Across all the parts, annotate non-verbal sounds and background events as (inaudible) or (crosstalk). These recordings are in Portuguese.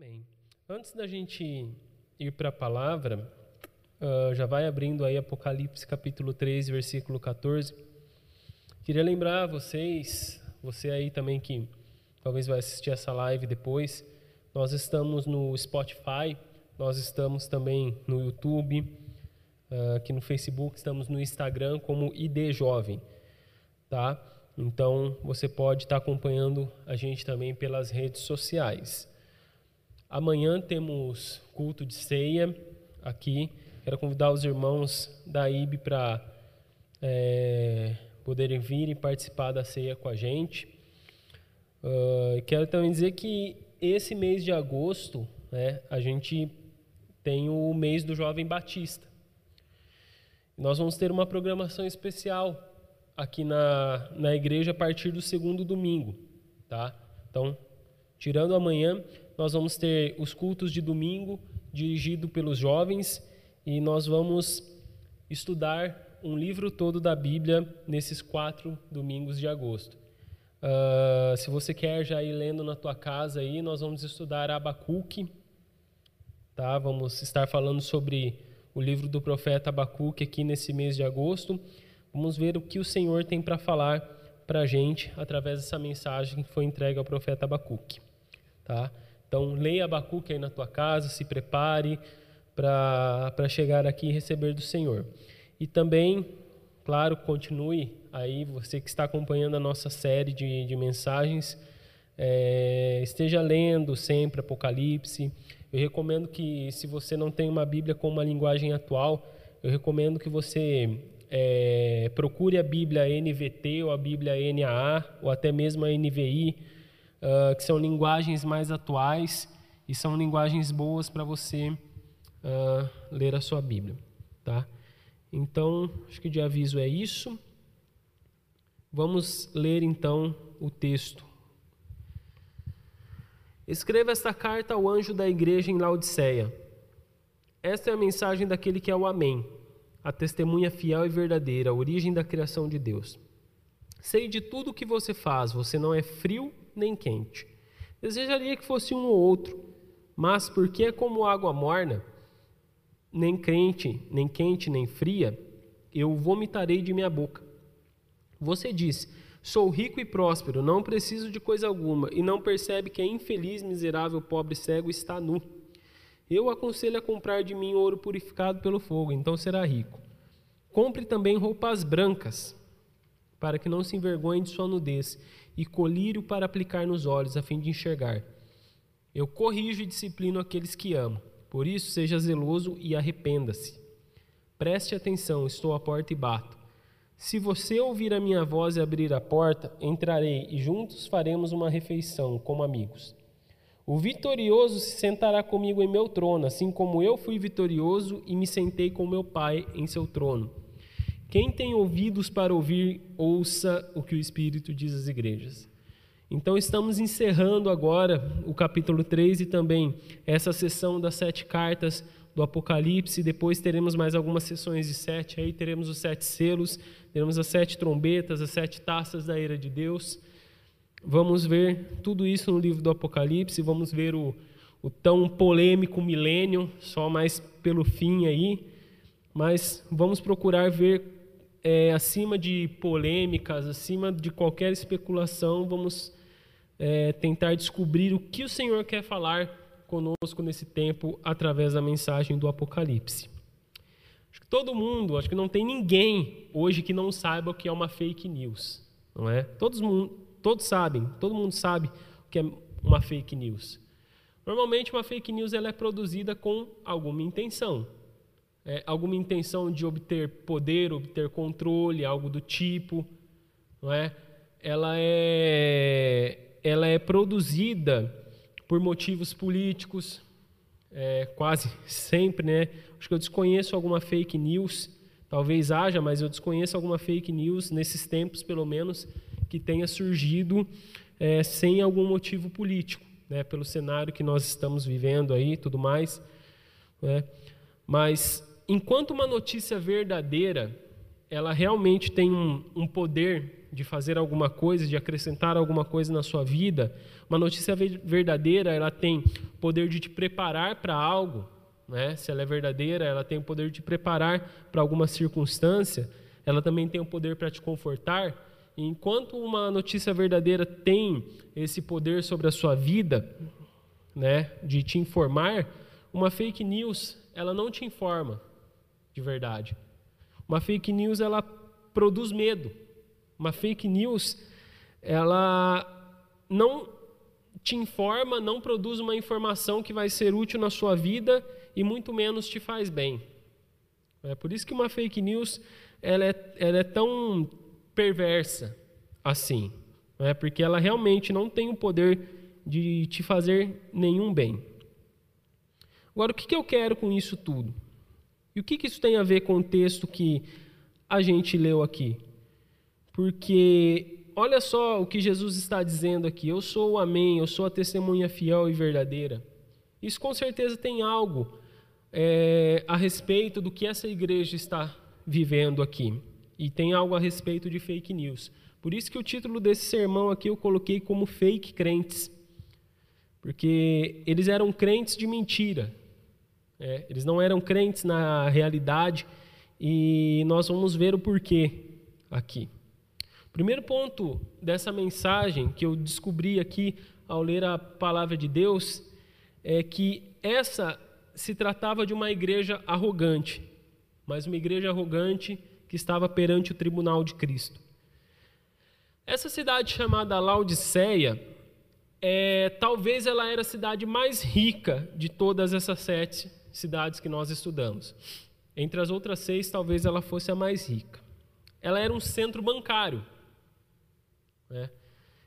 Amém. Antes da gente ir para a palavra, uh, já vai abrindo aí Apocalipse capítulo 3, versículo 14. Queria lembrar vocês, você aí também que talvez vai assistir essa live depois, nós estamos no Spotify, nós estamos também no YouTube, uh, aqui no Facebook, estamos no Instagram como ID Jovem, tá? Então você pode estar acompanhando a gente também pelas redes sociais. Amanhã temos culto de ceia aqui. Quero convidar os irmãos da IB para é, poderem vir e participar da ceia com a gente. Uh, quero também dizer que esse mês de agosto, né, a gente tem o mês do Jovem Batista. Nós vamos ter uma programação especial aqui na, na igreja a partir do segundo domingo, tá? Então, tirando amanhã, nós vamos ter os cultos de domingo, dirigido pelos jovens, e nós vamos estudar um livro todo da Bíblia nesses quatro domingos de agosto. Uh, se você quer já ir lendo na tua casa aí, nós vamos estudar Abacuque, tá? Vamos estar falando sobre o livro do profeta Abacuque aqui nesse mês de agosto. Vamos ver o que o Senhor tem para falar para a gente através dessa mensagem que foi entregue ao profeta Abacuque, tá? Então, leia Abacuque aí na tua casa, se prepare para chegar aqui e receber do Senhor. E também, claro, continue aí, você que está acompanhando a nossa série de, de mensagens, é, esteja lendo sempre Apocalipse. Eu recomendo que, se você não tem uma Bíblia com uma linguagem atual, eu recomendo que você é, procure a Bíblia NVT ou a Bíblia NAA ou até mesmo a NVI uh, que são linguagens mais atuais e são linguagens boas para você uh, ler a sua Bíblia, tá? Então, acho que de aviso é isso. Vamos ler então o texto. Escreva esta carta ao anjo da igreja em Laodiceia. Esta é a mensagem daquele que é o Amém, a testemunha fiel e verdadeira, a origem da criação de Deus. Sei de tudo o que você faz, você não é frio nem quente. Desejaria que fosse um ou outro, mas porque é como água morna, nem quente, nem quente, nem fria, eu vomitarei de minha boca. Você diz: Sou rico e próspero, não preciso de coisa alguma, e não percebe que é infeliz, miserável, pobre, cego está nu. Eu aconselho a comprar de mim ouro purificado pelo fogo, então será rico. Compre também roupas brancas, para que não se envergonhe de sua nudez, e colírio para aplicar nos olhos, a fim de enxergar. Eu corrijo e disciplino aqueles que amo. Por isso, seja zeloso e arrependa-se. Preste atenção, estou à porta e bato. Se você ouvir a minha voz e abrir a porta, entrarei e juntos faremos uma refeição como amigos. O vitorioso se sentará comigo em meu trono, assim como eu fui vitorioso e me sentei com meu Pai em seu trono. Quem tem ouvidos para ouvir, ouça o que o Espírito diz às igrejas. Então, estamos encerrando agora o capítulo 3 e também essa sessão das sete cartas do Apocalipse. Depois teremos mais algumas sessões de sete. Aí teremos os sete selos, teremos as sete trombetas, as sete taças da ira de Deus. Vamos ver tudo isso no livro do Apocalipse. Vamos ver o, o tão polêmico milênio, só mais pelo fim aí. Mas vamos procurar ver é, acima de polêmicas, acima de qualquer especulação, vamos é, tentar descobrir o que o Senhor quer falar conosco nesse tempo através da mensagem do Apocalipse. Acho que todo mundo, acho que não tem ninguém hoje que não saiba o que é uma fake news, não é? Todos, todos sabem, todo mundo sabe o que é uma fake news. Normalmente uma fake news ela é produzida com alguma intenção é, alguma intenção de obter poder, obter controle, algo do tipo, não é? Ela é, ela é produzida por motivos políticos, é, quase sempre, né? Acho que eu desconheço alguma fake news, talvez haja, mas eu desconheço alguma fake news nesses tempos, pelo menos, que tenha surgido é, sem algum motivo político, né? Pelo cenário que nós estamos vivendo aí, tudo mais, né? Mas enquanto uma notícia verdadeira ela realmente tem um, um poder de fazer alguma coisa, de acrescentar alguma coisa na sua vida, uma notícia verdadeira, ela tem poder de te preparar para algo, né? Se ela é verdadeira, ela tem o poder de te preparar para alguma circunstância, ela também tem o poder para te confortar. E enquanto uma notícia verdadeira tem esse poder sobre a sua vida, né, de te informar, uma fake news, ela não te informa de verdade. Uma fake news ela produz medo. Uma fake news ela não te informa, não produz uma informação que vai ser útil na sua vida e muito menos te faz bem. É por isso que uma fake news ela é, ela é tão perversa assim, é porque ela realmente não tem o poder de te fazer nenhum bem. Agora, o que, que eu quero com isso tudo? E o que, que isso tem a ver com o texto que a gente leu aqui? Porque olha só o que Jesus está dizendo aqui: eu sou o Amém, eu sou a testemunha fiel e verdadeira. Isso com certeza tem algo é, a respeito do que essa igreja está vivendo aqui. E tem algo a respeito de fake news. Por isso que o título desse sermão aqui eu coloquei como fake crentes. Porque eles eram crentes de mentira. É, eles não eram crentes na realidade. E nós vamos ver o porquê aqui. Primeiro ponto dessa mensagem que eu descobri aqui ao ler a palavra de Deus é que essa se tratava de uma igreja arrogante, mas uma igreja arrogante que estava perante o tribunal de Cristo. Essa cidade chamada Laodiceia, é, talvez ela era a cidade mais rica de todas essas sete cidades que nós estudamos. Entre as outras seis, talvez ela fosse a mais rica. Ela era um centro bancário. Né?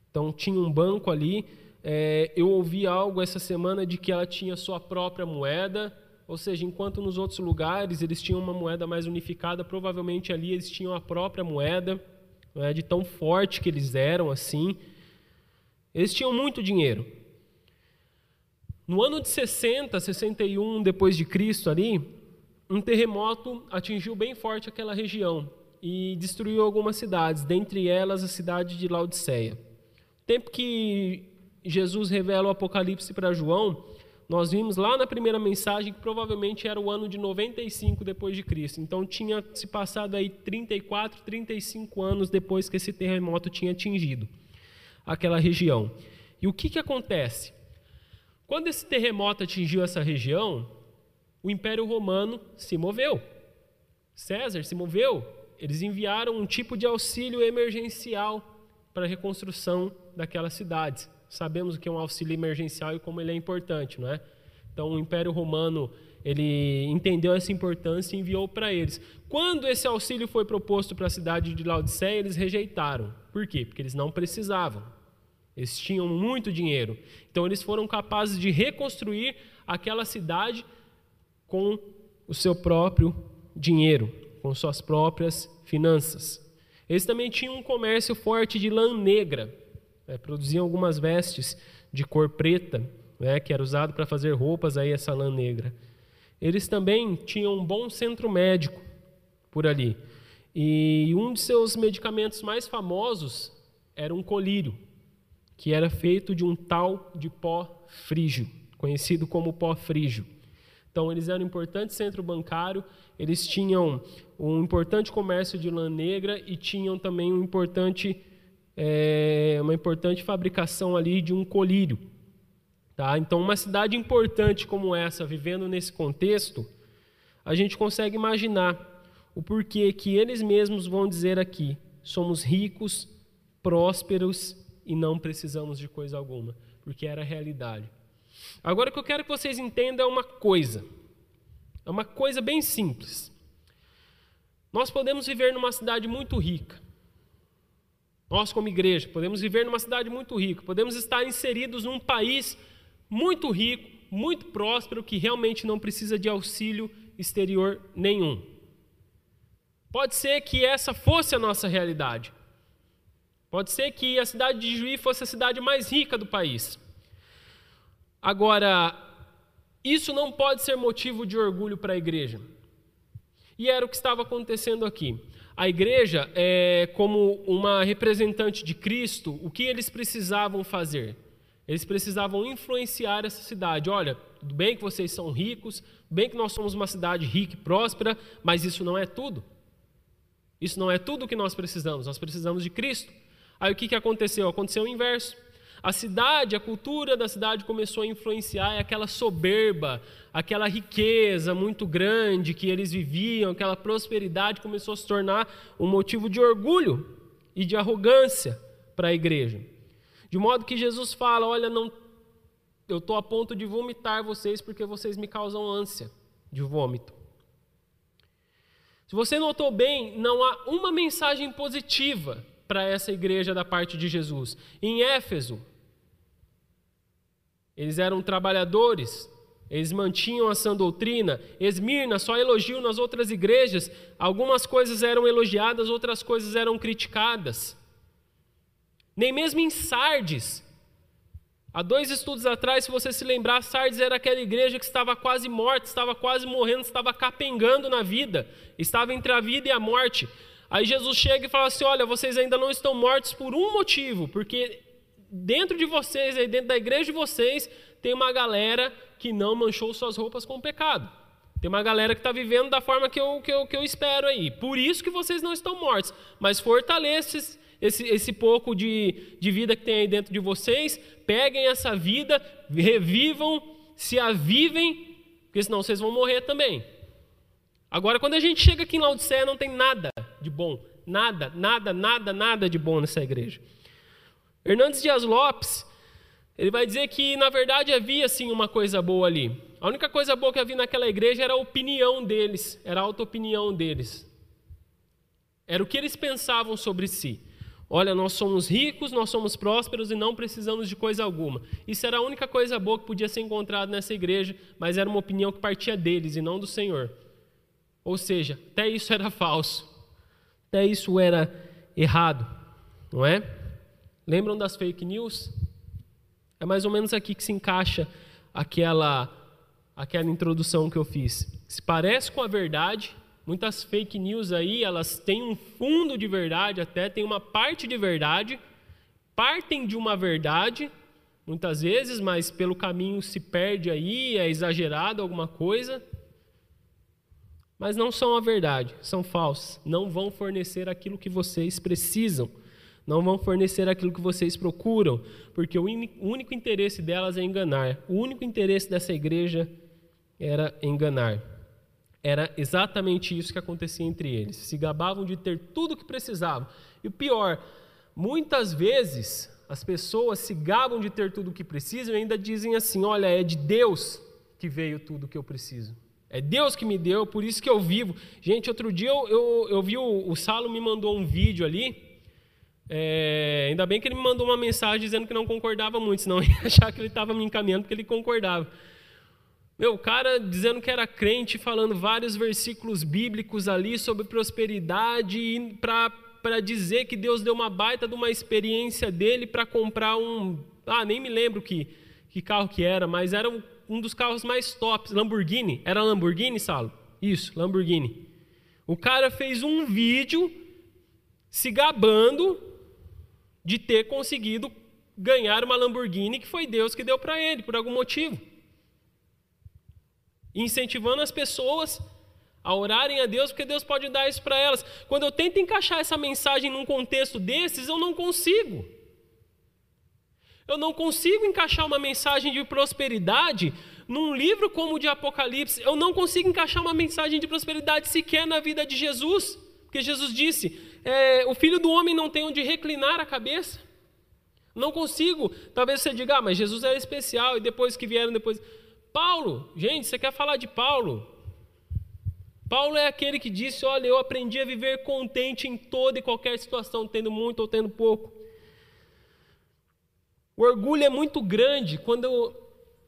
Então tinha um banco ali. É, eu ouvi algo essa semana de que ela tinha sua própria moeda, ou seja, enquanto nos outros lugares eles tinham uma moeda mais unificada, provavelmente ali eles tinham a própria moeda, é, de tão forte que eles eram assim. Eles tinham muito dinheiro. No ano de 60, 61 depois de Cristo ali, um terremoto atingiu bem forte aquela região e destruiu algumas cidades, dentre elas a cidade de Laodiceia. Tempo que Jesus revela o Apocalipse para João, nós vimos lá na primeira mensagem que provavelmente era o ano de 95 depois de Cristo. Então tinha se passado aí 34, 35 anos depois que esse terremoto tinha atingido aquela região. E o que, que acontece? Quando esse terremoto atingiu essa região, o Império Romano se moveu. César se moveu. Eles enviaram um tipo de auxílio emergencial para a reconstrução daquelas cidades sabemos o que é um auxílio emergencial e como ele é importante, não é? Então o Império Romano ele entendeu essa importância e enviou para eles. Quando esse auxílio foi proposto para a cidade de Laodiceia, eles rejeitaram. Por quê? Porque eles não precisavam. Eles tinham muito dinheiro. Então eles foram capazes de reconstruir aquela cidade com o seu próprio dinheiro, com suas próprias finanças. Eles também tinham um comércio forte de lã negra é, produziam algumas vestes de cor preta, né, que era usado para fazer roupas aí essa lã negra. Eles também tinham um bom centro médico por ali. E um de seus medicamentos mais famosos era um colírio, que era feito de um tal de pó frígio, conhecido como pó frígio. Então, eles eram um importante centro bancário, eles tinham um importante comércio de lã negra e tinham também um importante é, uma importante fabricação ali de um colírio. Tá? Então, uma cidade importante como essa, vivendo nesse contexto, a gente consegue imaginar o porquê que eles mesmos vão dizer aqui: somos ricos, prósperos e não precisamos de coisa alguma, porque era a realidade. Agora, o que eu quero que vocês entendam é uma coisa, é uma coisa bem simples. Nós podemos viver numa cidade muito rica, nós, como igreja, podemos viver numa cidade muito rica, podemos estar inseridos num país muito rico, muito próspero, que realmente não precisa de auxílio exterior nenhum. Pode ser que essa fosse a nossa realidade. Pode ser que a cidade de Juí fosse a cidade mais rica do país. Agora, isso não pode ser motivo de orgulho para a igreja. E era o que estava acontecendo aqui. A igreja, é, como uma representante de Cristo, o que eles precisavam fazer? Eles precisavam influenciar essa cidade. Olha, tudo bem que vocês são ricos, bem que nós somos uma cidade rica e próspera, mas isso não é tudo. Isso não é tudo o que nós precisamos. Nós precisamos de Cristo. Aí o que, que aconteceu? Aconteceu o inverso. A cidade, a cultura da cidade começou a influenciar aquela soberba, aquela riqueza muito grande que eles viviam, aquela prosperidade começou a se tornar um motivo de orgulho e de arrogância para a igreja. De modo que Jesus fala: Olha, não, eu estou a ponto de vomitar vocês porque vocês me causam ânsia de vômito. Se você notou bem, não há uma mensagem positiva para essa igreja da parte de Jesus. Em Éfeso, eles eram trabalhadores, eles mantinham a sã doutrina. Esmirna só elogio nas outras igrejas. Algumas coisas eram elogiadas, outras coisas eram criticadas. Nem mesmo em Sardes. Há dois estudos atrás, se você se lembrar, Sardes era aquela igreja que estava quase morta, estava quase morrendo, estava capengando na vida, estava entre a vida e a morte. Aí Jesus chega e fala assim: Olha, vocês ainda não estão mortos por um motivo, porque dentro de vocês, aí dentro da igreja de vocês, tem uma galera que não manchou suas roupas com pecado. Tem uma galera que está vivendo da forma que eu, que, eu, que eu espero aí. Por isso que vocês não estão mortos. Mas fortaleça esse, esse pouco de, de vida que tem aí dentro de vocês. Peguem essa vida, revivam, se avivem, porque senão vocês vão morrer também. Agora, quando a gente chega aqui em Laodiceia, não tem nada de bom. Nada, nada, nada, nada de bom nessa igreja. Hernandes Dias Lopes, ele vai dizer que na verdade havia sim uma coisa boa ali. A única coisa boa que havia naquela igreja era a opinião deles, era a auto-opinião deles. Era o que eles pensavam sobre si. Olha, nós somos ricos, nós somos prósperos e não precisamos de coisa alguma. Isso era a única coisa boa que podia ser encontrada nessa igreja, mas era uma opinião que partia deles e não do Senhor. Ou seja, até isso era falso. Até isso era errado, não é? Lembram das fake news? É mais ou menos aqui que se encaixa aquela, aquela introdução que eu fiz. Se parece com a verdade, muitas fake news aí, elas têm um fundo de verdade, até tem uma parte de verdade, partem de uma verdade, muitas vezes, mas pelo caminho se perde aí, é exagerado alguma coisa. Mas não são a verdade, são falsas, não vão fornecer aquilo que vocês precisam não vão fornecer aquilo que vocês procuram, porque o único interesse delas é enganar. O único interesse dessa igreja era enganar. Era exatamente isso que acontecia entre eles. Se gabavam de ter tudo o que precisavam. E o pior, muitas vezes as pessoas se gabam de ter tudo o que precisam e ainda dizem assim: olha, é de Deus que veio tudo o que eu preciso. É Deus que me deu, por isso que eu vivo. Gente, outro dia eu, eu, eu vi o, o Salo me mandou um vídeo ali é, ainda bem que ele me mandou uma mensagem dizendo que não concordava muito, senão (laughs) eu ia achar que ele estava me encaminhando porque ele concordava. Meu, o cara dizendo que era crente, falando vários versículos bíblicos ali sobre prosperidade, para dizer que Deus deu uma baita de uma experiência dele para comprar um. Ah, nem me lembro que, que carro que era, mas era um, um dos carros mais tops, Lamborghini. Era Lamborghini, Salo? Isso, Lamborghini. O cara fez um vídeo se gabando de ter conseguido ganhar uma Lamborghini que foi Deus que deu para ele, por algum motivo. Incentivando as pessoas a orarem a Deus, porque Deus pode dar isso para elas. Quando eu tento encaixar essa mensagem num contexto desses, eu não consigo. Eu não consigo encaixar uma mensagem de prosperidade num livro como o de Apocalipse. Eu não consigo encaixar uma mensagem de prosperidade sequer na vida de Jesus. Porque Jesus disse: é, o filho do homem não tem onde reclinar a cabeça. Não consigo. Talvez você diga, ah, mas Jesus era especial e depois que vieram depois. Paulo, gente, você quer falar de Paulo? Paulo é aquele que disse: Olha, eu aprendi a viver contente em toda e qualquer situação, tendo muito ou tendo pouco. O orgulho é muito grande quando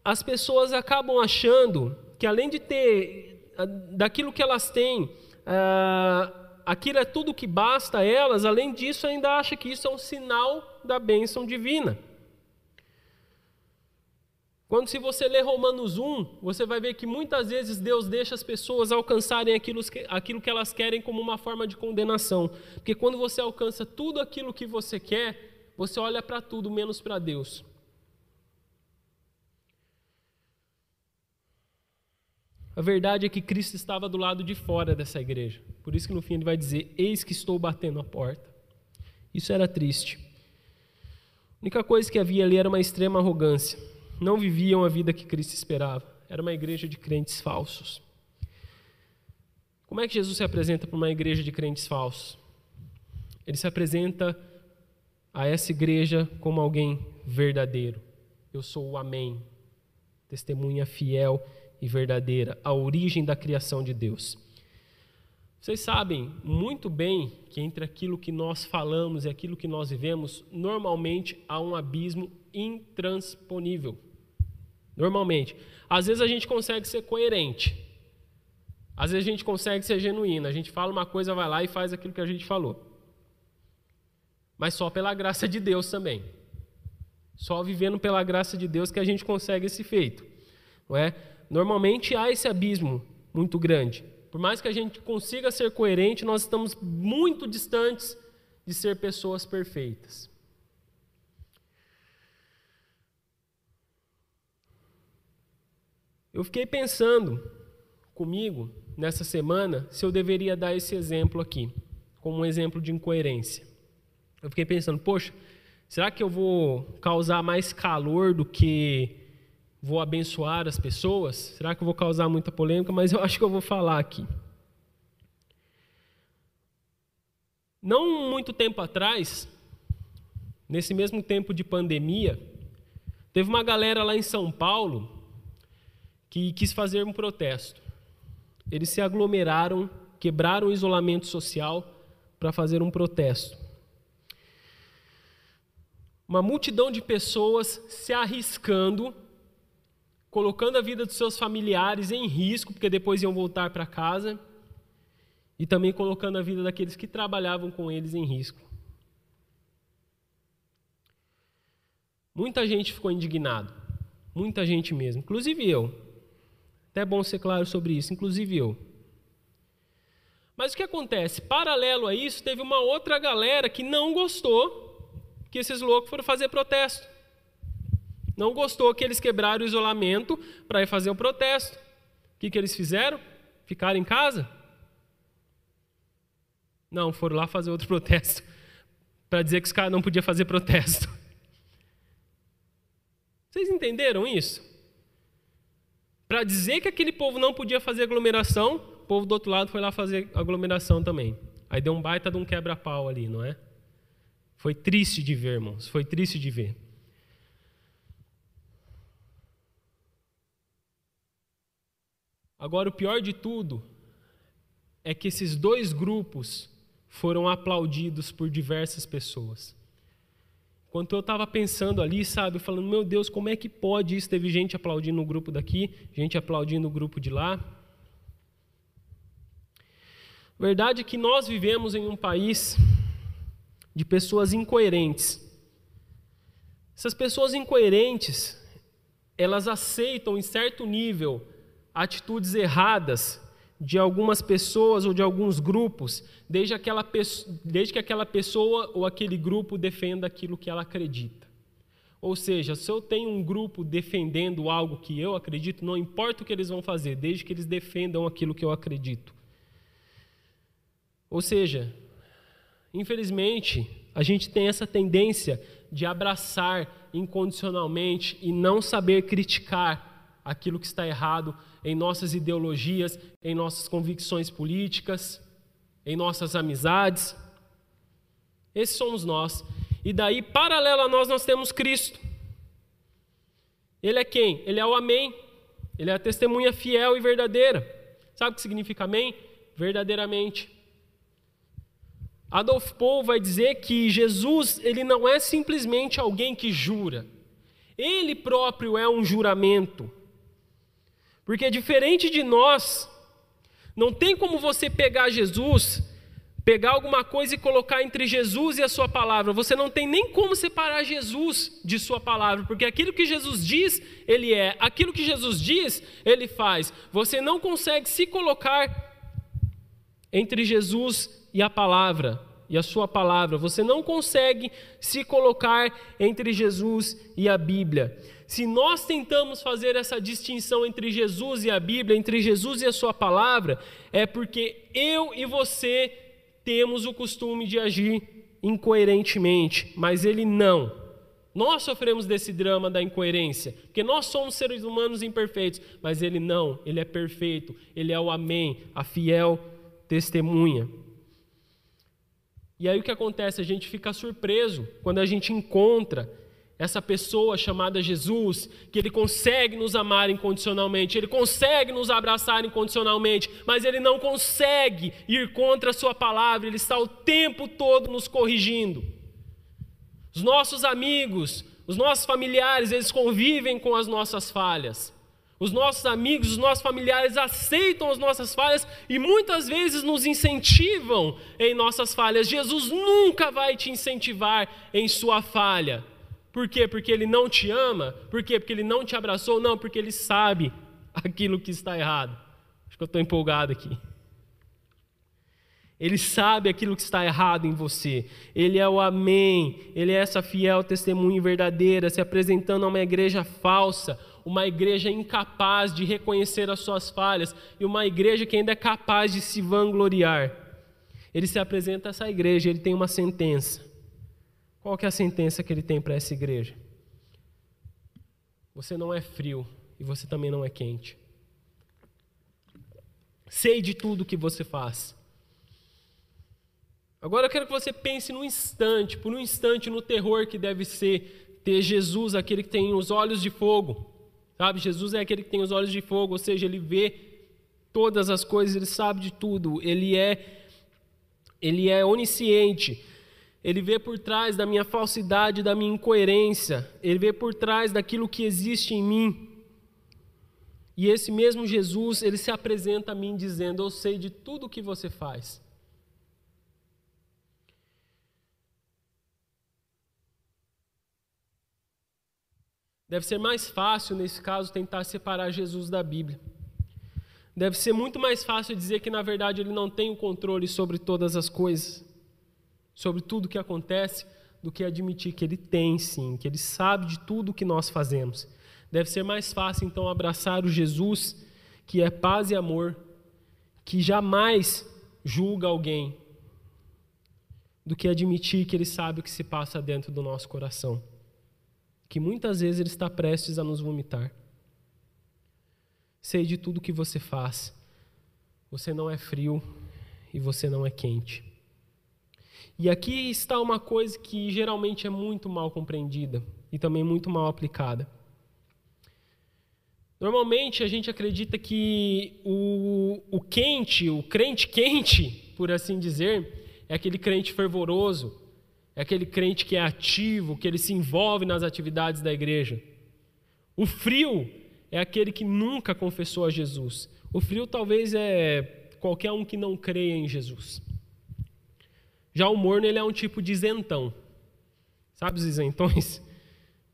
as pessoas acabam achando que, além de ter daquilo que elas têm, ah, aquilo é tudo que basta a elas, além disso, ainda acha que isso é um sinal da bênção divina. Quando se você ler Romanos 1, você vai ver que muitas vezes Deus deixa as pessoas alcançarem aquilo, aquilo que elas querem como uma forma de condenação. Porque quando você alcança tudo aquilo que você quer, você olha para tudo menos para Deus. A verdade é que Cristo estava do lado de fora dessa igreja. Por isso que no fim ele vai dizer: Eis que estou batendo a porta. Isso era triste. A única coisa que havia ali era uma extrema arrogância. Não viviam a vida que Cristo esperava. Era uma igreja de crentes falsos. Como é que Jesus se apresenta para uma igreja de crentes falsos? Ele se apresenta a essa igreja como alguém verdadeiro. Eu sou o Amém, testemunha fiel e verdadeira, a origem da criação de Deus. Vocês sabem muito bem que entre aquilo que nós falamos e aquilo que nós vivemos, normalmente há um abismo intransponível. Normalmente. Às vezes a gente consegue ser coerente. Às vezes a gente consegue ser genuíno. A gente fala uma coisa, vai lá e faz aquilo que a gente falou. Mas só pela graça de Deus também. Só vivendo pela graça de Deus que a gente consegue esse feito. Não é? Normalmente há esse abismo muito grande. Por mais que a gente consiga ser coerente, nós estamos muito distantes de ser pessoas perfeitas. Eu fiquei pensando comigo nessa semana se eu deveria dar esse exemplo aqui, como um exemplo de incoerência. Eu fiquei pensando, poxa, será que eu vou causar mais calor do que vou abençoar as pessoas? Será que eu vou causar muita polêmica? Mas eu (laughs) acho que eu vou falar aqui. Não muito tempo atrás, nesse mesmo tempo de pandemia, teve uma galera lá em São Paulo que quis fazer um protesto. Eles se aglomeraram, quebraram o isolamento social para fazer um protesto. Uma multidão de pessoas se arriscando colocando a vida dos seus familiares em risco, porque depois iam voltar para casa, e também colocando a vida daqueles que trabalhavam com eles em risco. Muita gente ficou indignado, muita gente mesmo, inclusive eu. Até é bom ser claro sobre isso, inclusive eu. Mas o que acontece? Paralelo a isso, teve uma outra galera que não gostou que esses loucos foram fazer protesto. Não gostou que eles quebraram o isolamento para ir fazer o protesto. O que, que eles fizeram? Ficaram em casa? Não, foram lá fazer outro (laughs) protesto. Para dizer que os caras não podiam fazer protesto. Vocês entenderam isso? Para dizer que aquele povo não podia fazer aglomeração, o povo do outro lado foi lá fazer aglomeração também. Aí deu um baita de um quebra-pau ali, não é? Foi triste de ver, irmãos. Foi triste de ver. Agora, o pior de tudo é que esses dois grupos foram aplaudidos por diversas pessoas. Enquanto eu estava pensando ali, sabe, falando, meu Deus, como é que pode isso? Teve gente aplaudindo o grupo daqui, gente aplaudindo o grupo de lá. Verdade é que nós vivemos em um país de pessoas incoerentes. Essas pessoas incoerentes, elas aceitam em certo nível atitudes erradas de algumas pessoas ou de alguns grupos, desde, aquela, desde que aquela pessoa ou aquele grupo defenda aquilo que ela acredita. Ou seja, se eu tenho um grupo defendendo algo que eu acredito, não importa o que eles vão fazer, desde que eles defendam aquilo que eu acredito. Ou seja, infelizmente, a gente tem essa tendência de abraçar incondicionalmente e não saber criticar aquilo que está errado em nossas ideologias, em nossas convicções políticas, em nossas amizades. Esses somos nós. E daí, paralelo a nós, nós temos Cristo. Ele é quem? Ele é o Amém. Ele é a testemunha fiel e verdadeira. Sabe o que significa Amém? Verdadeiramente. Adolf Paul vai dizer que Jesus, ele não é simplesmente alguém que jura. Ele próprio é um juramento. Porque diferente de nós, não tem como você pegar Jesus, pegar alguma coisa e colocar entre Jesus e a sua palavra. Você não tem nem como separar Jesus de sua palavra, porque aquilo que Jesus diz, ele é, aquilo que Jesus diz, ele faz. Você não consegue se colocar entre Jesus e a palavra e a sua palavra. Você não consegue se colocar entre Jesus e a Bíblia. Se nós tentamos fazer essa distinção entre Jesus e a Bíblia, entre Jesus e a sua palavra, é porque eu e você temos o costume de agir incoerentemente, mas ele não. Nós sofremos desse drama da incoerência, porque nós somos seres humanos imperfeitos, mas ele não, ele é perfeito, ele é o Amém, a fiel testemunha. E aí o que acontece? A gente fica surpreso quando a gente encontra essa pessoa chamada Jesus, que ele consegue nos amar incondicionalmente, ele consegue nos abraçar incondicionalmente, mas ele não consegue ir contra a sua palavra, ele está o tempo todo nos corrigindo. Os nossos amigos, os nossos familiares, eles convivem com as nossas falhas. Os nossos amigos, os nossos familiares aceitam as nossas falhas e muitas vezes nos incentivam em nossas falhas. Jesus nunca vai te incentivar em sua falha. Por quê? Porque ele não te ama? Por quê? Porque ele não te abraçou? Não, porque ele sabe aquilo que está errado. Acho que eu estou empolgado aqui. Ele sabe aquilo que está errado em você. Ele é o Amém. Ele é essa fiel testemunha verdadeira, se apresentando a uma igreja falsa, uma igreja incapaz de reconhecer as suas falhas e uma igreja que ainda é capaz de se vangloriar. Ele se apresenta a essa igreja, ele tem uma sentença. Qual que é a sentença que ele tem para essa igreja? Você não é frio e você também não é quente. Sei de tudo que você faz. Agora eu quero que você pense num instante, por um instante, no terror que deve ser ter Jesus, aquele que tem os olhos de fogo. Sabe, Jesus é aquele que tem os olhos de fogo, ou seja, ele vê todas as coisas, ele sabe de tudo, ele é ele é onisciente. Ele vê por trás da minha falsidade, da minha incoerência. Ele vê por trás daquilo que existe em mim. E esse mesmo Jesus, ele se apresenta a mim dizendo: Eu sei de tudo o que você faz. Deve ser mais fácil, nesse caso, tentar separar Jesus da Bíblia. Deve ser muito mais fácil dizer que, na verdade, ele não tem o controle sobre todas as coisas sobre tudo o que acontece do que admitir que Ele tem sim, que Ele sabe de tudo o que nós fazemos. Deve ser mais fácil então abraçar o Jesus que é paz e amor, que jamais julga alguém, do que admitir que Ele sabe o que se passa dentro do nosso coração, que muitas vezes Ele está prestes a nos vomitar. Sei de tudo que você faz. Você não é frio e você não é quente. E aqui está uma coisa que geralmente é muito mal compreendida e também muito mal aplicada. Normalmente a gente acredita que o, o quente, o crente quente, por assim dizer, é aquele crente fervoroso, é aquele crente que é ativo, que ele se envolve nas atividades da igreja. O frio é aquele que nunca confessou a Jesus. O frio talvez é qualquer um que não creia em Jesus. Já o morno ele é um tipo de isentão. Sabe os isentões? (laughs)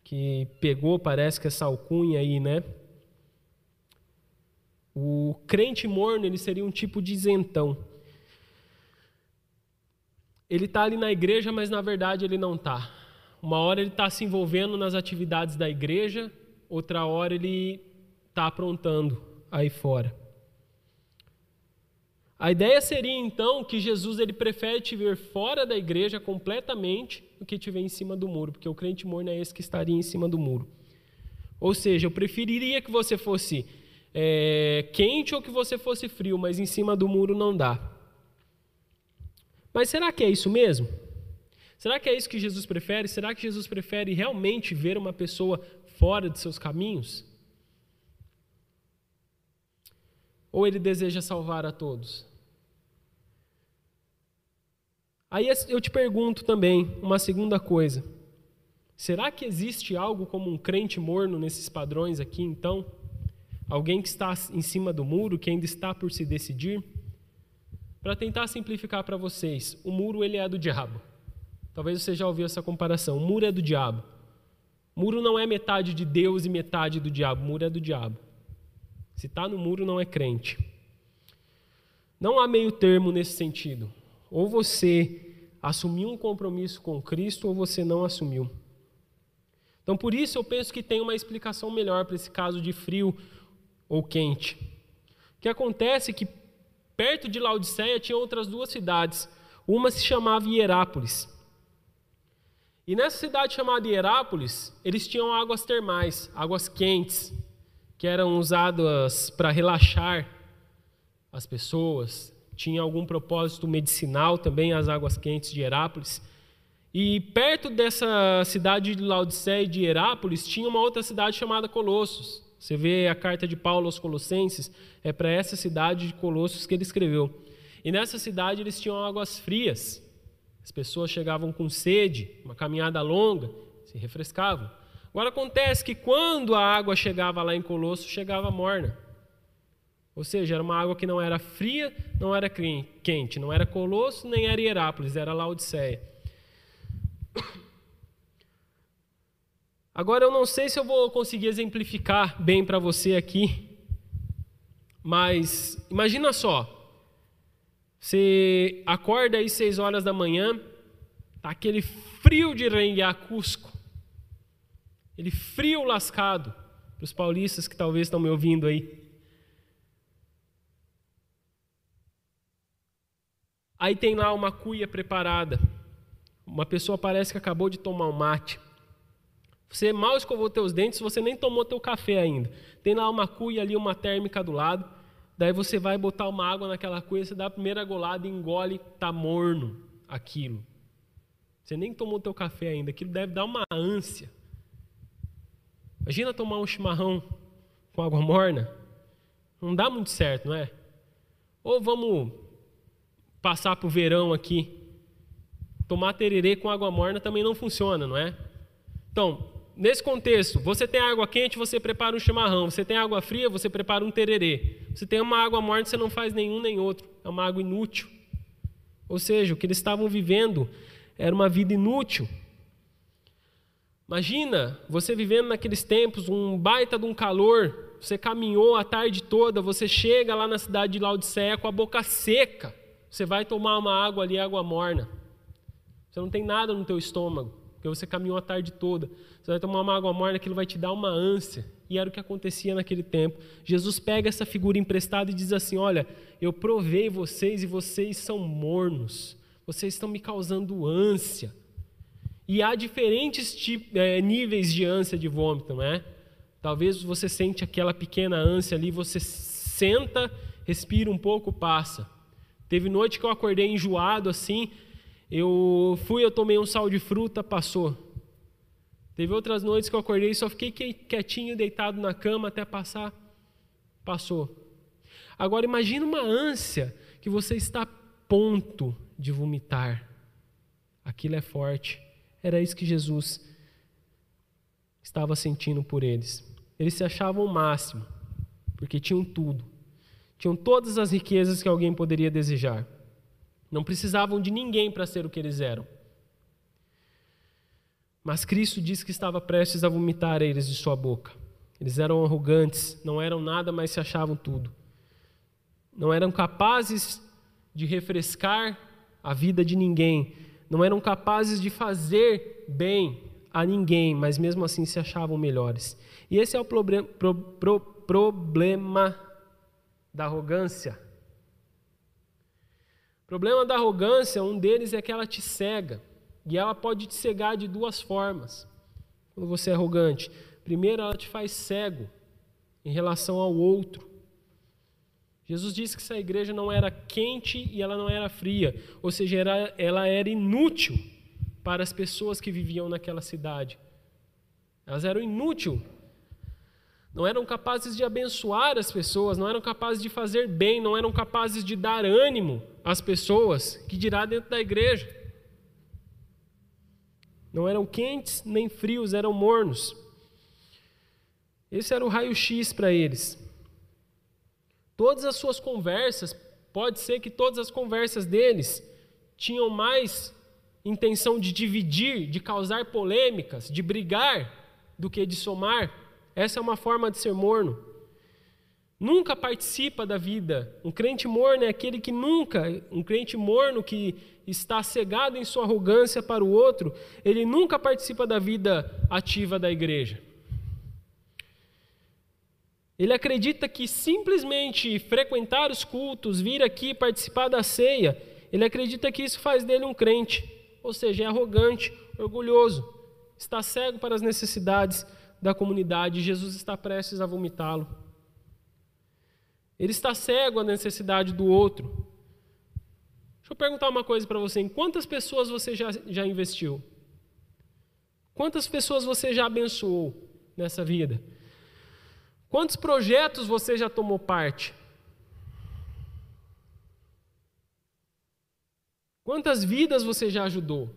Que pegou, parece que essa alcunha aí, né? O crente morno ele seria um tipo de isentão. Ele está ali na igreja, mas na verdade ele não está. Uma hora ele está se envolvendo nas atividades da igreja, outra hora ele está aprontando aí fora. A ideia seria então que Jesus ele prefere te ver fora da igreja completamente do que te ver em cima do muro, porque o crente morno é esse que estaria em cima do muro. Ou seja, eu preferiria que você fosse é, quente ou que você fosse frio, mas em cima do muro não dá. Mas será que é isso mesmo? Será que é isso que Jesus prefere? Será que Jesus prefere realmente ver uma pessoa fora de seus caminhos? Ou ele deseja salvar a todos? Aí eu te pergunto também uma segunda coisa. Será que existe algo como um crente morno nesses padrões aqui, então? Alguém que está em cima do muro, que ainda está por se decidir? Para tentar simplificar para vocês, o muro ele é do diabo. Talvez você já ouviu essa comparação. O muro é do diabo. O muro não é metade de Deus e metade do diabo. O muro é do diabo. Se está no muro, não é crente. Não há meio termo nesse sentido. Ou você assumiu um compromisso com Cristo ou você não assumiu. Então, por isso, eu penso que tem uma explicação melhor para esse caso de frio ou quente. O que acontece é que perto de Laodiceia tinha outras duas cidades. Uma se chamava Hierápolis. E nessa cidade chamada Hierápolis, eles tinham águas termais, águas quentes, que eram usadas para relaxar as pessoas. Tinha algum propósito medicinal também, as águas quentes de Hierápolis. E perto dessa cidade de Laodiceia e de Herápolis tinha uma outra cidade chamada Colossos. Você vê a carta de Paulo aos Colossenses, é para essa cidade de Colossos que ele escreveu. E nessa cidade eles tinham águas frias. As pessoas chegavam com sede, uma caminhada longa, se refrescavam. Agora acontece que quando a água chegava lá em Colossos, chegava morna. Ou seja, era uma água que não era fria, não era quente, não era Colosso, nem era Hierápolis, era Laodiceia. Agora eu não sei se eu vou conseguir exemplificar bem para você aqui, mas imagina só. Você acorda aí seis horas da manhã, tá aquele frio de renguear Cusco. Aquele frio lascado para os paulistas que talvez estão me ouvindo aí. Aí tem lá uma cuia preparada. Uma pessoa parece que acabou de tomar um mate. Você mal escovou teus dentes, você nem tomou teu café ainda. Tem lá uma cuia ali, uma térmica do lado. Daí você vai botar uma água naquela cuia, você dá a primeira golada engole, tá morno aquilo. Você nem tomou teu café ainda, aquilo deve dar uma ânsia. Imagina tomar um chimarrão com água morna. Não dá muito certo, não é? Ou vamos passar para o verão aqui. Tomar tererê com água morna também não funciona, não é? Então, nesse contexto, você tem água quente, você prepara um chimarrão. Você tem água fria, você prepara um tererê. Você tem uma água morna, você não faz nenhum nem outro. É uma água inútil. Ou seja, o que eles estavam vivendo era uma vida inútil. Imagina você vivendo naqueles tempos, um baita de um calor, você caminhou a tarde toda, você chega lá na cidade de Laodiceia com a boca seca. Você vai tomar uma água ali, água morna. Você não tem nada no teu estômago, porque você caminhou a tarde toda. Você vai tomar uma água morna, aquilo vai te dar uma ânsia. E era o que acontecia naquele tempo. Jesus pega essa figura emprestada e diz assim: Olha, eu provei vocês e vocês são mornos. Vocês estão me causando ânsia. E há diferentes tipos, é, níveis de ânsia de vômito, não é? Talvez você sente aquela pequena ânsia ali, você senta, respira um pouco, passa. Teve noite que eu acordei enjoado assim, eu fui, eu tomei um sal de fruta, passou. Teve outras noites que eu acordei e só fiquei quietinho, deitado na cama até passar, passou. Agora imagine uma ânsia que você está a ponto de vomitar. Aquilo é forte. Era isso que Jesus estava sentindo por eles. Eles se achavam o máximo, porque tinham tudo. Tinham todas as riquezas que alguém poderia desejar. Não precisavam de ninguém para ser o que eles eram. Mas Cristo disse que estava prestes a vomitar eles de sua boca. Eles eram arrogantes, não eram nada, mas se achavam tudo. Não eram capazes de refrescar a vida de ninguém. Não eram capazes de fazer bem a ninguém, mas mesmo assim se achavam melhores. E esse é o pro, pro, problema da arrogância. Problema da arrogância, um deles é que ela te cega. E ela pode te cegar de duas formas. Quando você é arrogante. Primeiro, ela te faz cego em relação ao outro. Jesus disse que essa igreja não era quente e ela não era fria, ou seja, era, ela era inútil para as pessoas que viviam naquela cidade. Elas eram inúteis não eram capazes de abençoar as pessoas, não eram capazes de fazer bem, não eram capazes de dar ânimo às pessoas, que dirá dentro da igreja. Não eram quentes nem frios, eram mornos. Esse era o raio-x para eles. Todas as suas conversas Pode ser que todas as conversas deles tinham mais intenção de dividir, de causar polêmicas, de brigar, do que de somar. Essa é uma forma de ser morno. Nunca participa da vida. Um crente morno é aquele que nunca, um crente morno que está cegado em sua arrogância para o outro, ele nunca participa da vida ativa da igreja. Ele acredita que simplesmente frequentar os cultos, vir aqui participar da ceia, ele acredita que isso faz dele um crente, ou seja, é arrogante, orgulhoso, está cego para as necessidades da comunidade, Jesus está prestes a vomitá-lo. Ele está cego à necessidade do outro. Deixa eu perguntar uma coisa para você: em quantas pessoas você já, já investiu? Quantas pessoas você já abençoou nessa vida? Quantos projetos você já tomou parte? Quantas vidas você já ajudou?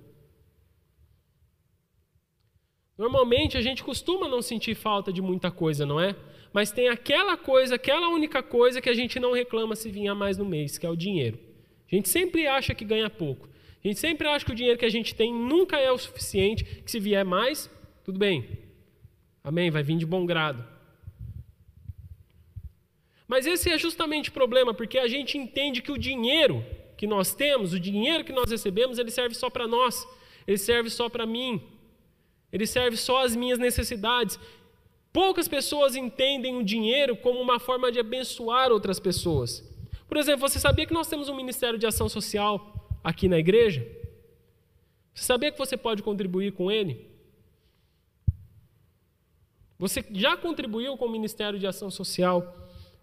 Normalmente a gente costuma não sentir falta de muita coisa, não é? Mas tem aquela coisa, aquela única coisa que a gente não reclama se vinha mais no mês, que é o dinheiro. A gente sempre acha que ganha pouco. A gente sempre acha que o dinheiro que a gente tem nunca é o suficiente, que se vier mais, tudo bem. Amém, vai vir de bom grado. Mas esse é justamente o problema, porque a gente entende que o dinheiro que nós temos, o dinheiro que nós recebemos, ele serve só para nós, ele serve só para mim, ele serve só às minhas necessidades. Poucas pessoas entendem o dinheiro como uma forma de abençoar outras pessoas. Por exemplo, você sabia que nós temos um ministério de ação social aqui na igreja? Você sabia que você pode contribuir com ele? Você já contribuiu com o Ministério de Ação Social?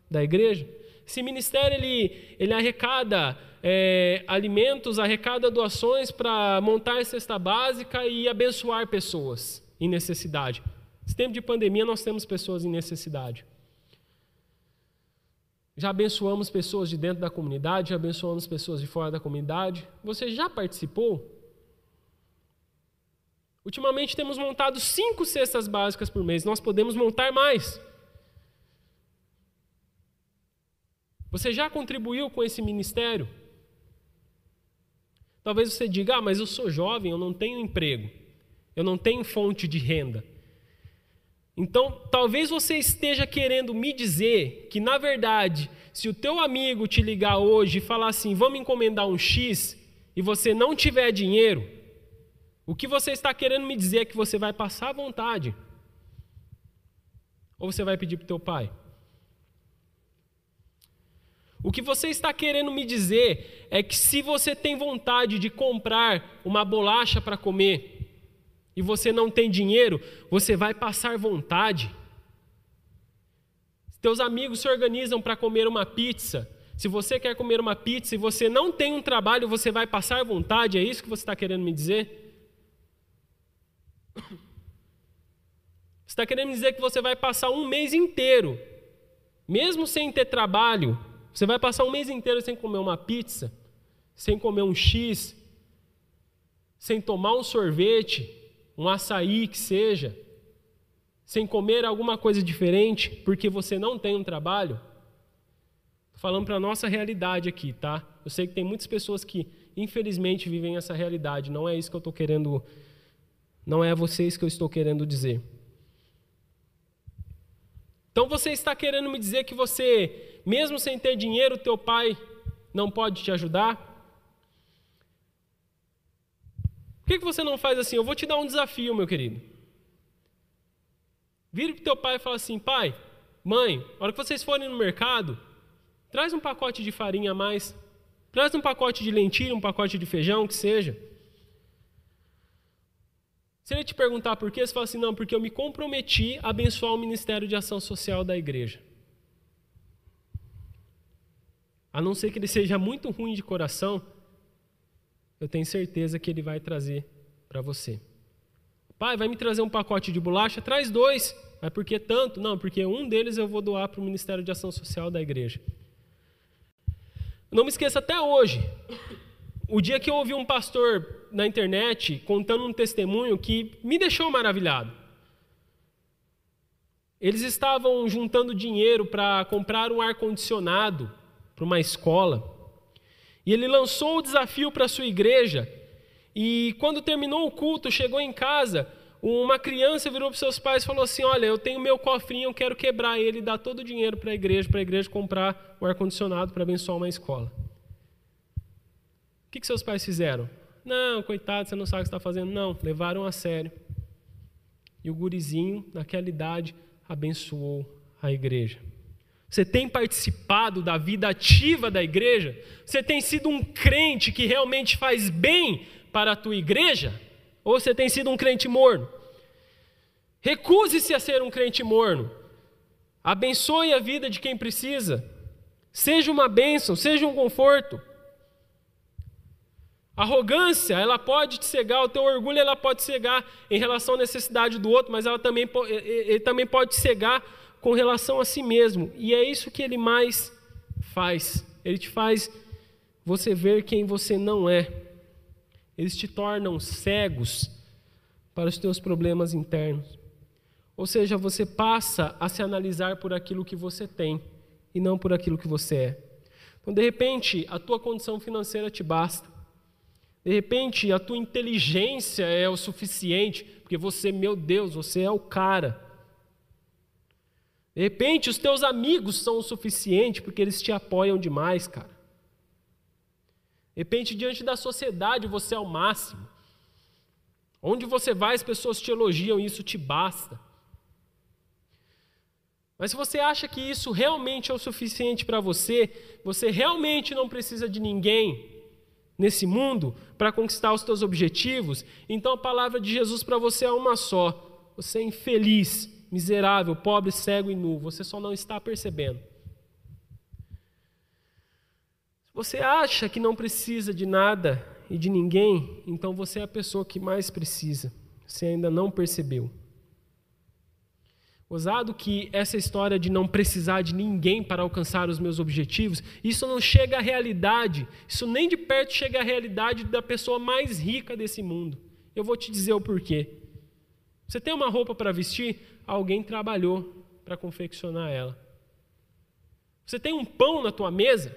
da igreja. Esse ministério ele, ele arrecada é, alimentos, arrecada doações para montar cesta básica e abençoar pessoas em necessidade. Nesse tempo de pandemia, nós temos pessoas em necessidade. Já abençoamos pessoas de dentro da comunidade, já abençoamos pessoas de fora da comunidade. Você já participou? Ultimamente temos montado cinco cestas básicas por mês, nós podemos montar mais. Você já contribuiu com esse ministério? Talvez você diga: ah, mas eu sou jovem, eu não tenho emprego, eu não tenho fonte de renda. Então, talvez você esteja querendo me dizer que, na verdade, se o teu amigo te ligar hoje e falar assim, vamos encomendar um X, e você não tiver dinheiro, o que você está querendo me dizer é que você vai passar vontade. Ou você vai pedir para o teu pai? O que você está querendo me dizer é que se você tem vontade de comprar uma bolacha para comer e você não tem dinheiro, você vai passar vontade. Teus amigos se organizam para comer uma pizza. Se você quer comer uma pizza e você não tem um trabalho, você vai passar vontade. É isso que você está querendo me dizer? Você está querendo me dizer que você vai passar um mês inteiro, mesmo sem ter trabalho, você vai passar um mês inteiro sem comer uma pizza, sem comer um X, sem tomar um sorvete, um açaí que seja, sem comer alguma coisa diferente, porque você não tem um trabalho? Falando para a nossa realidade aqui, tá? Eu sei que tem muitas pessoas que, infelizmente, vivem essa realidade. Não é isso que eu estou querendo, não é a vocês que eu estou querendo dizer. Então você está querendo me dizer que você, mesmo sem ter dinheiro, teu pai não pode te ajudar? Por que, que você não faz assim? Eu vou te dar um desafio, meu querido. Vire para o teu pai e fala assim: pai, mãe, na hora que vocês forem no mercado, traz um pacote de farinha a mais, traz um pacote de lentilha, um pacote de feijão, que seja. Se ele te perguntar por quê, você fala assim: não, porque eu me comprometi a abençoar o ministério de ação social da igreja. A não ser que ele seja muito ruim de coração, eu tenho certeza que ele vai trazer para você. Pai, vai me trazer um pacote de bolacha? Traz dois. Mas por que tanto? Não, porque um deles eu vou doar para o Ministério de Ação Social da igreja. Não me esqueça até hoje, o dia que eu ouvi um pastor na internet contando um testemunho que me deixou maravilhado. Eles estavam juntando dinheiro para comprar um ar-condicionado para uma escola. E ele lançou o desafio para a sua igreja. E quando terminou o culto, chegou em casa, uma criança virou para seus pais e falou assim: Olha, eu tenho meu cofrinho, eu quero quebrar ele e dar todo o dinheiro para a igreja, para a igreja comprar um ar-condicionado para abençoar uma escola. O que, que seus pais fizeram? Não, coitado, você não sabe o que está fazendo. Não, levaram a sério. E o gurizinho, naquela idade, abençoou a igreja. Você tem participado da vida ativa da igreja? Você tem sido um crente que realmente faz bem para a tua igreja? Ou você tem sido um crente morno? Recuse-se a ser um crente morno. Abençoe a vida de quem precisa. Seja uma bênção, seja um conforto. Arrogância, ela pode te cegar, o teu orgulho ela pode cegar em relação à necessidade do outro, mas ela também, ele também pode te cegar com relação a si mesmo. E é isso que ele mais faz. Ele te faz você ver quem você não é. Eles te tornam cegos para os teus problemas internos. Ou seja, você passa a se analisar por aquilo que você tem e não por aquilo que você é. Então, de repente, a tua condição financeira te basta. De repente, a tua inteligência é o suficiente, porque você, meu Deus, você é o cara. De repente, os teus amigos são o suficiente, porque eles te apoiam demais, cara. De repente, diante da sociedade, você é o máximo. Onde você vai, as pessoas te elogiam, e isso te basta. Mas se você acha que isso realmente é o suficiente para você, você realmente não precisa de ninguém, nesse mundo para conquistar os teus objetivos, então a palavra de Jesus para você é uma só. Você é infeliz, miserável, pobre, cego e nu. Você só não está percebendo. Se você acha que não precisa de nada e de ninguém, então você é a pessoa que mais precisa. Você ainda não percebeu. Ousado que essa história de não precisar de ninguém para alcançar os meus objetivos, isso não chega à realidade, isso nem de perto chega à realidade da pessoa mais rica desse mundo. Eu vou te dizer o porquê. Você tem uma roupa para vestir? Alguém trabalhou para confeccionar ela. Você tem um pão na tua mesa?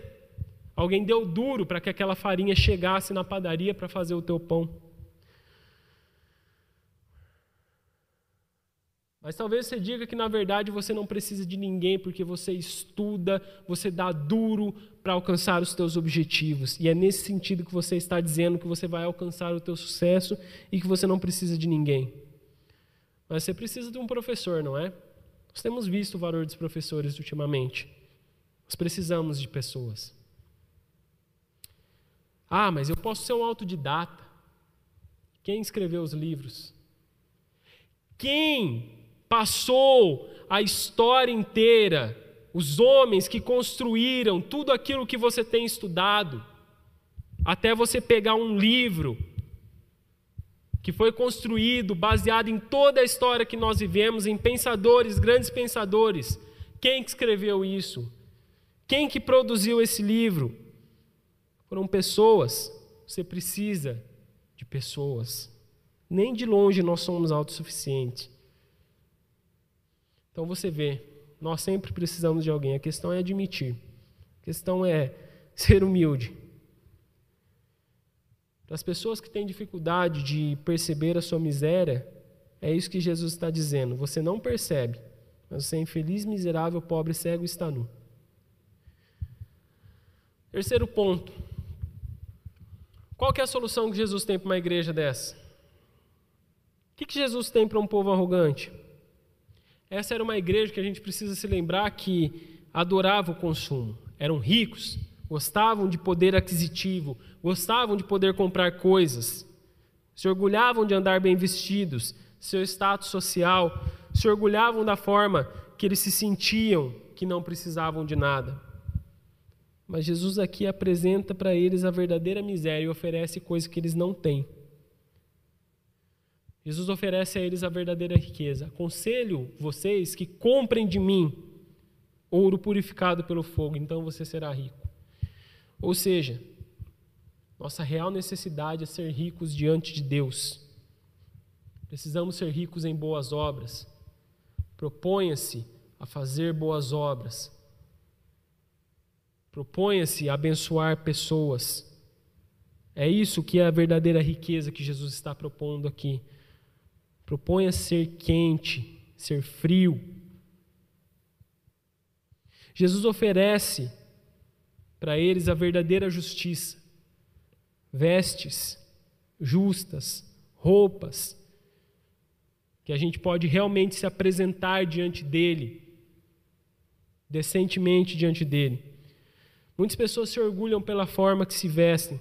Alguém deu duro para que aquela farinha chegasse na padaria para fazer o teu pão. Mas talvez você diga que na verdade você não precisa de ninguém porque você estuda, você dá duro para alcançar os teus objetivos. E é nesse sentido que você está dizendo que você vai alcançar o teu sucesso e que você não precisa de ninguém. Mas você precisa de um professor, não é? Nós temos visto o valor dos professores ultimamente. Nós precisamos de pessoas. Ah, mas eu posso ser um autodidata. Quem escreveu os livros? Quem passou a história inteira, os homens que construíram tudo aquilo que você tem estudado, até você pegar um livro que foi construído baseado em toda a história que nós vivemos, em pensadores, grandes pensadores. Quem que escreveu isso? Quem que produziu esse livro? Foram pessoas. Você precisa de pessoas. Nem de longe nós somos autossuficientes. Então você vê, nós sempre precisamos de alguém. A questão é admitir. A questão é ser humilde. As pessoas que têm dificuldade de perceber a sua miséria, é isso que Jesus está dizendo. Você não percebe, mas você é infeliz, miserável, pobre, cego e está nu. Terceiro ponto. Qual é a solução que Jesus tem para uma igreja dessa? O que, que Jesus tem para um povo arrogante? Essa era uma igreja que a gente precisa se lembrar que adorava o consumo. Eram ricos, gostavam de poder aquisitivo, gostavam de poder comprar coisas, se orgulhavam de andar bem vestidos, seu status social, se orgulhavam da forma que eles se sentiam que não precisavam de nada. Mas Jesus aqui apresenta para eles a verdadeira miséria e oferece coisas que eles não têm. Jesus oferece a eles a verdadeira riqueza. Aconselho vocês que comprem de mim ouro purificado pelo fogo, então você será rico. Ou seja, nossa real necessidade é ser ricos diante de Deus. Precisamos ser ricos em boas obras. Proponha-se a fazer boas obras. Proponha-se abençoar pessoas. É isso que é a verdadeira riqueza que Jesus está propondo aqui. Proponha ser quente, ser frio. Jesus oferece para eles a verdadeira justiça, vestes justas, roupas, que a gente pode realmente se apresentar diante dele, decentemente diante dele. Muitas pessoas se orgulham pela forma que se vestem.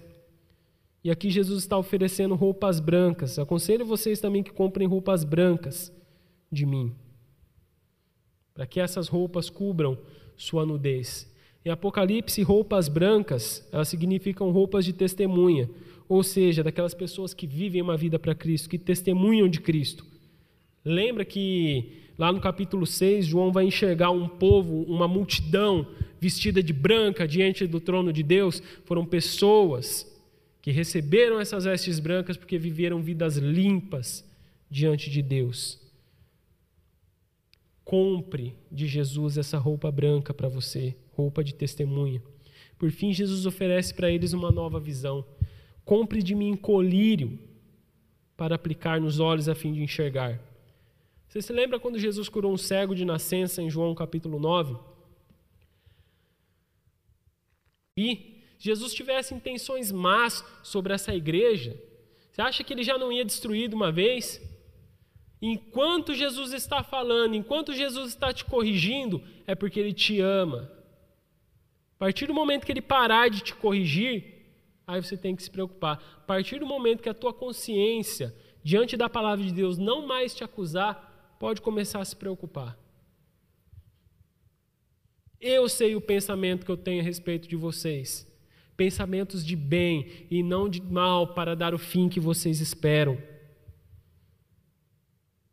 E aqui Jesus está oferecendo roupas brancas. Aconselho vocês também que comprem roupas brancas de mim, para que essas roupas cubram sua nudez. Em Apocalipse, roupas brancas, elas significam roupas de testemunha, ou seja, daquelas pessoas que vivem uma vida para Cristo, que testemunham de Cristo. Lembra que lá no capítulo 6, João vai enxergar um povo, uma multidão vestida de branca diante do trono de Deus? Foram pessoas que receberam essas vestes brancas porque viveram vidas limpas diante de Deus. Compre de Jesus essa roupa branca para você, roupa de testemunha. Por fim, Jesus oferece para eles uma nova visão. Compre de mim colírio para aplicar nos olhos a fim de enxergar. Você se lembra quando Jesus curou um cego de nascença em João capítulo 9? E Jesus tivesse intenções más sobre essa igreja, você acha que ele já não ia destruir de uma vez? Enquanto Jesus está falando, enquanto Jesus está te corrigindo, é porque ele te ama. A partir do momento que ele parar de te corrigir, aí você tem que se preocupar. A partir do momento que a tua consciência, diante da palavra de Deus, não mais te acusar, pode começar a se preocupar. Eu sei o pensamento que eu tenho a respeito de vocês. Pensamentos de bem e não de mal para dar o fim que vocês esperam.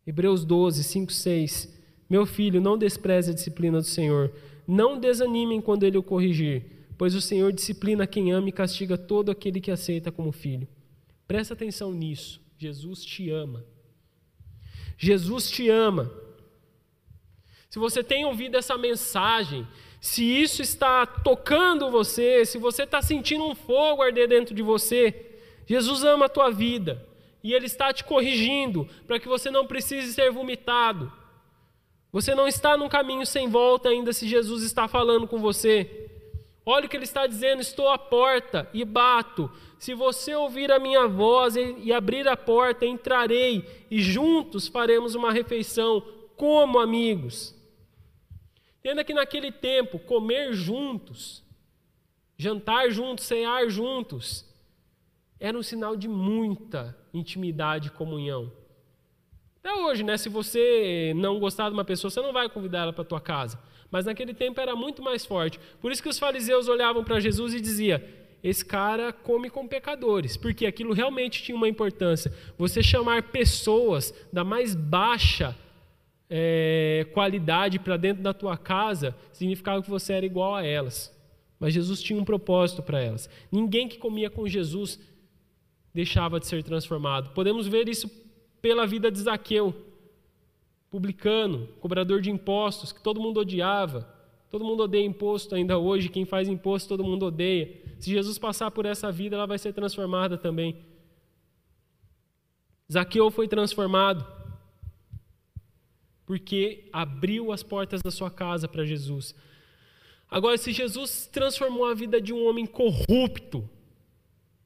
Hebreus 12, 5, 6. Meu filho, não despreze a disciplina do Senhor. Não desanimem quando ele o corrigir, pois o Senhor disciplina quem ama e castiga todo aquele que aceita como filho. Presta atenção nisso. Jesus te ama. Jesus te ama. Se você tem ouvido essa mensagem, se isso está tocando você, se você está sentindo um fogo arder dentro de você, Jesus ama a tua vida e Ele está te corrigindo para que você não precise ser vomitado. Você não está num caminho sem volta ainda se Jesus está falando com você. Olha o que Ele está dizendo: estou à porta e bato. Se você ouvir a minha voz e abrir a porta, entrarei e juntos faremos uma refeição como amigos. Entenda que naquele tempo, comer juntos, jantar juntos, cear juntos, era um sinal de muita intimidade e comunhão. Até hoje, né? Se você não gostar de uma pessoa, você não vai convidar ela para tua casa. Mas naquele tempo era muito mais forte. Por isso que os fariseus olhavam para Jesus e diziam: esse cara come com pecadores, porque aquilo realmente tinha uma importância. Você chamar pessoas da mais baixa é, qualidade para dentro da tua casa significava que você era igual a elas. Mas Jesus tinha um propósito para elas. Ninguém que comia com Jesus deixava de ser transformado. Podemos ver isso pela vida de Zaqueu, publicano, cobrador de impostos, que todo mundo odiava. Todo mundo odeia imposto ainda hoje, quem faz imposto todo mundo odeia. Se Jesus passar por essa vida, ela vai ser transformada também. Zaqueu foi transformado porque abriu as portas da sua casa para Jesus. Agora, se Jesus transformou a vida de um homem corrupto,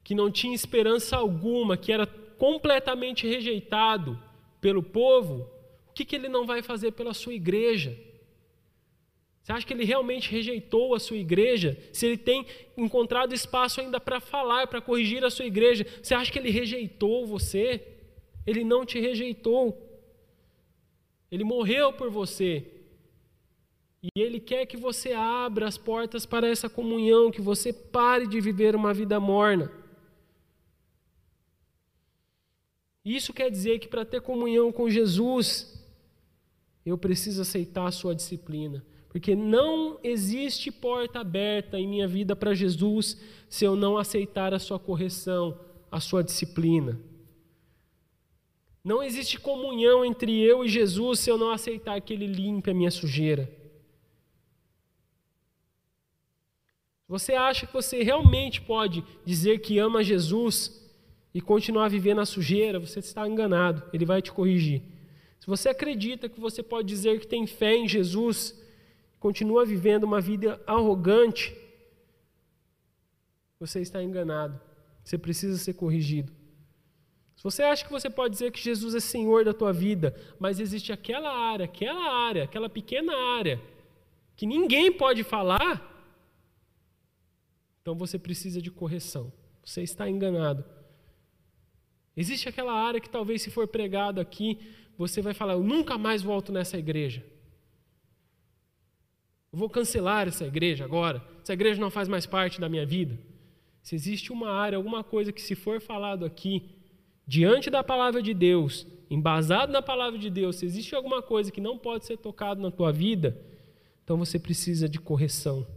que não tinha esperança alguma, que era completamente rejeitado pelo povo, o que, que ele não vai fazer pela sua igreja? Você acha que ele realmente rejeitou a sua igreja? Se ele tem encontrado espaço ainda para falar, para corrigir a sua igreja, você acha que ele rejeitou você? Ele não te rejeitou. Ele morreu por você. E Ele quer que você abra as portas para essa comunhão, que você pare de viver uma vida morna. Isso quer dizer que para ter comunhão com Jesus, eu preciso aceitar a sua disciplina. Porque não existe porta aberta em minha vida para Jesus se eu não aceitar a sua correção, a sua disciplina. Não existe comunhão entre eu e Jesus se eu não aceitar que Ele limpe a minha sujeira. Você acha que você realmente pode dizer que ama Jesus e continuar vivendo na sujeira, você está enganado, ele vai te corrigir. Se você acredita que você pode dizer que tem fé em Jesus, continua vivendo uma vida arrogante, você está enganado. Você precisa ser corrigido. Se você acha que você pode dizer que Jesus é Senhor da tua vida, mas existe aquela área, aquela área, aquela pequena área que ninguém pode falar, então você precisa de correção. Você está enganado. Existe aquela área que talvez se for pregado aqui, você vai falar: "Eu nunca mais volto nessa igreja". Eu vou cancelar essa igreja agora. Essa igreja não faz mais parte da minha vida. Se existe uma área, alguma coisa que se for falado aqui, diante da palavra de Deus, embasado na palavra de Deus, se existe alguma coisa que não pode ser tocado na tua vida, então você precisa de correção.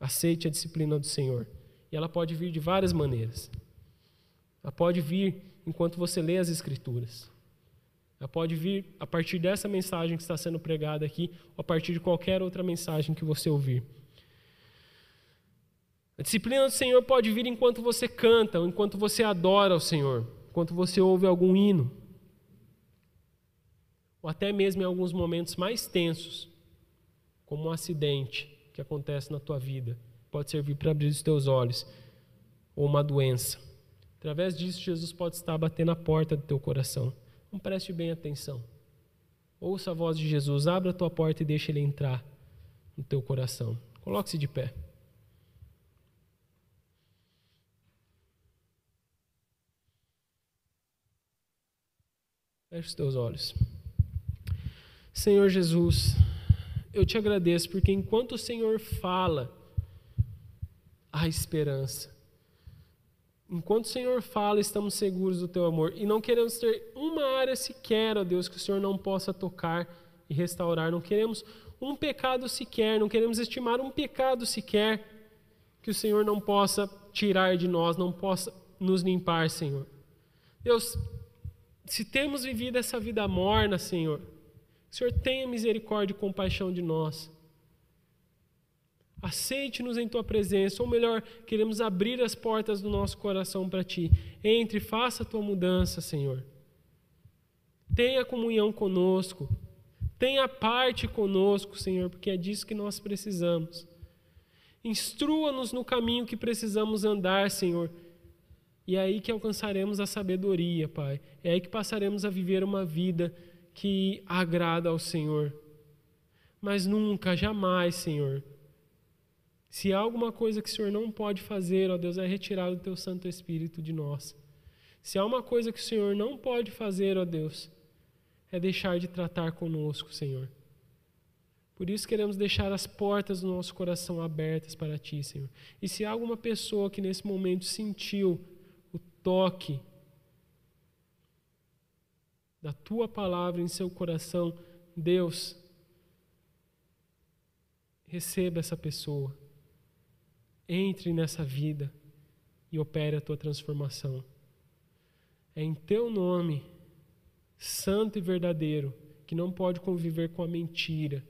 Aceite a disciplina do Senhor. E ela pode vir de várias maneiras. Ela pode vir enquanto você lê as Escrituras. Ela pode vir a partir dessa mensagem que está sendo pregada aqui, ou a partir de qualquer outra mensagem que você ouvir. A disciplina do Senhor pode vir enquanto você canta, ou enquanto você adora o Senhor, enquanto você ouve algum hino, ou até mesmo em alguns momentos mais tensos, como um acidente que acontece na tua vida. Pode servir para abrir os teus olhos, ou uma doença. Através disso, Jesus pode estar batendo a porta do teu coração. Então preste bem atenção. Ouça a voz de Jesus, abra a tua porta e deixe ele entrar no teu coração. Coloque-se de pé. Feche os teus olhos. Senhor Jesus, eu te agradeço porque enquanto o Senhor fala, há esperança. Enquanto o Senhor fala, estamos seguros do teu amor e não queremos ter uma área sequer, ó Deus, que o Senhor não possa tocar e restaurar. Não queremos um pecado sequer, não queremos estimar um pecado sequer que o Senhor não possa tirar de nós, não possa nos limpar, Senhor. Deus, se temos vivido essa vida morna, Senhor, Senhor, tenha misericórdia e compaixão de nós. Aceite-nos em tua presença, ou melhor, queremos abrir as portas do nosso coração para ti. Entre, faça a tua mudança, Senhor. Tenha comunhão conosco. Tenha parte conosco, Senhor, porque é disso que nós precisamos. Instrua-nos no caminho que precisamos andar, Senhor e é aí que alcançaremos a sabedoria, Pai. É aí que passaremos a viver uma vida que agrada ao Senhor. Mas nunca, jamais, Senhor. Se há alguma coisa que o Senhor não pode fazer, ó Deus, é retirar o teu Santo Espírito de nós. Se há uma coisa que o Senhor não pode fazer, ó Deus, é deixar de tratar conosco, Senhor. Por isso queremos deixar as portas do nosso coração abertas para Ti, Senhor. E se há alguma pessoa que nesse momento sentiu toque da tua palavra em seu coração, Deus, receba essa pessoa, entre nessa vida e opere a tua transformação. É em teu nome, santo e verdadeiro, que não pode conviver com a mentira.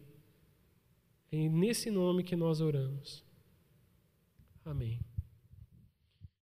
É nesse nome que nós oramos. Amém.